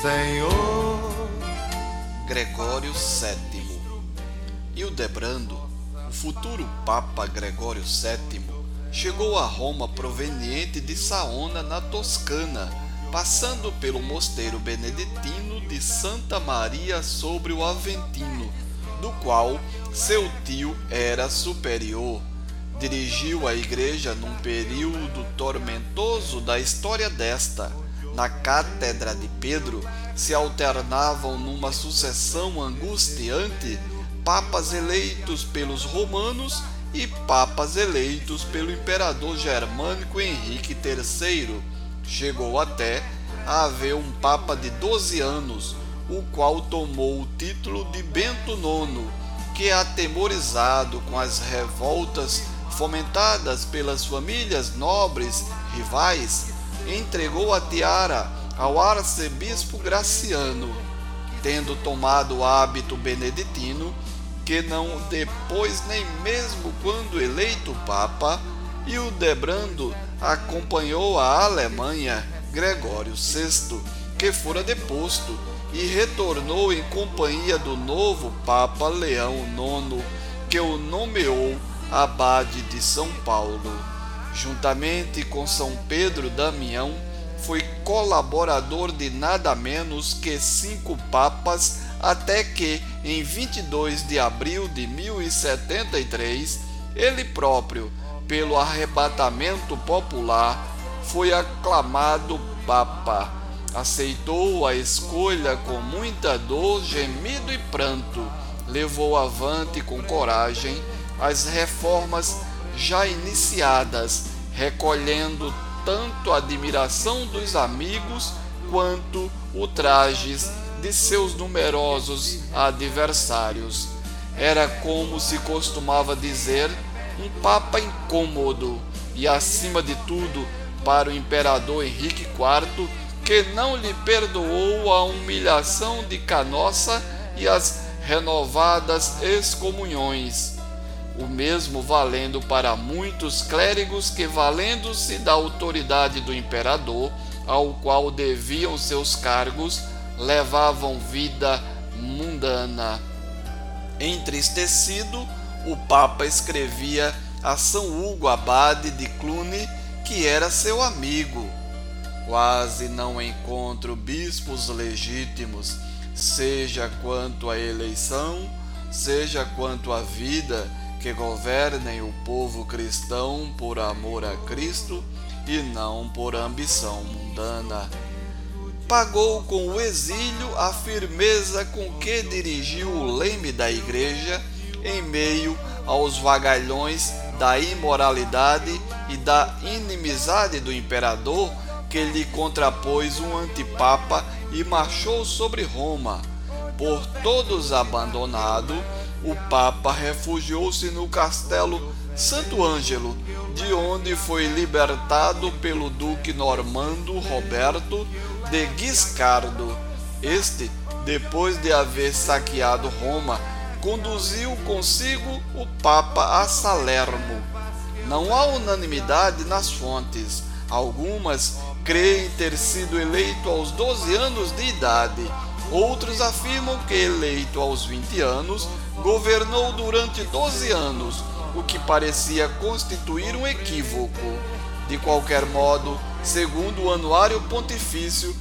Senhor. Gregório VII. Hildebrando, o futuro Papa Gregório VII, chegou a Roma proveniente de Saona, na Toscana, passando pelo mosteiro beneditino de Santa Maria sobre o Aventino, do qual seu tio era superior. Dirigiu a igreja num período tormentoso da história desta na cátedra de Pedro se alternavam numa sucessão angustiante papas eleitos pelos romanos e papas eleitos pelo imperador germânico Henrique III. Chegou até a haver um papa de 12 anos, o qual tomou o título de Bento IX, que, atemorizado com as revoltas fomentadas pelas famílias nobres rivais, entregou a tiara ao arcebispo Graciano, tendo tomado o hábito beneditino, que não depois nem mesmo quando eleito papa, e o Debrando acompanhou a Alemanha Gregório VI, que fora deposto, e retornou em companhia do novo Papa Leão IX, que o nomeou abade de São Paulo. Juntamente com São Pedro Damião, foi colaborador de nada menos que cinco papas, até que, em 22 de abril de 1073, ele próprio, pelo arrebatamento popular, foi aclamado papa. Aceitou a escolha com muita dor, gemido e pranto. Levou avante com coragem as reformas já iniciadas, recolhendo tanto a admiração dos amigos quanto o trajes de seus numerosos adversários. Era como se costumava dizer, um papa incômodo e, acima de tudo, para o imperador Henrique IV, que não lhe perdoou a humilhação de Canossa e as renovadas excomunhões o mesmo valendo para muitos clérigos que, valendo-se da autoridade do imperador, ao qual deviam seus cargos, levavam vida mundana. Entristecido, o Papa escrevia a São Hugo Abade de Cluny, que era seu amigo. Quase não encontro bispos legítimos, seja quanto à eleição, seja quanto à vida, que governem o povo cristão por amor a Cristo e não por ambição mundana. Pagou com o exílio a firmeza com que dirigiu o leme da igreja em meio aos vagalhões da imoralidade e da inimizade do imperador que lhe contrapôs um antipapa e marchou sobre Roma. Por todos abandonado, o Papa refugiou-se no castelo Santo Ângelo, de onde foi libertado pelo duque normando Roberto de Guiscardo. Este, depois de haver saqueado Roma, conduziu consigo o Papa a Salermo. Não há unanimidade nas fontes. Algumas creem ter sido eleito aos 12 anos de idade. Outros afirmam que, eleito aos 20 anos, governou durante 12 anos, o que parecia constituir um equívoco. De qualquer modo, segundo o Anuário Pontifício,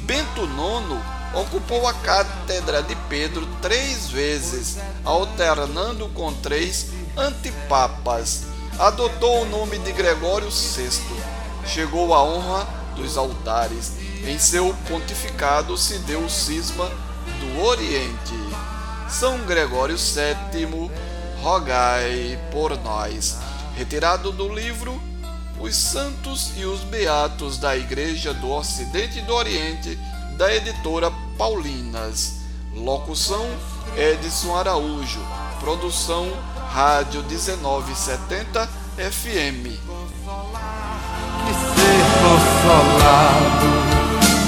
Bento IX ocupou a cátedra de Pedro três vezes, alternando com três antipapas. Adotou o nome de Gregório VI. Chegou à honra dos altares. Em seu pontificado se deu o cisma do Oriente. São Gregório VII, rogai por nós. Retirado do livro Os Santos e os Beatos da Igreja do Ocidente e do Oriente, da editora Paulinas. Locução Edson Araújo. Produção Rádio 1970 FM. Consolado,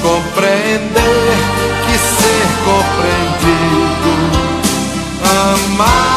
compreender que ser compreendido amar.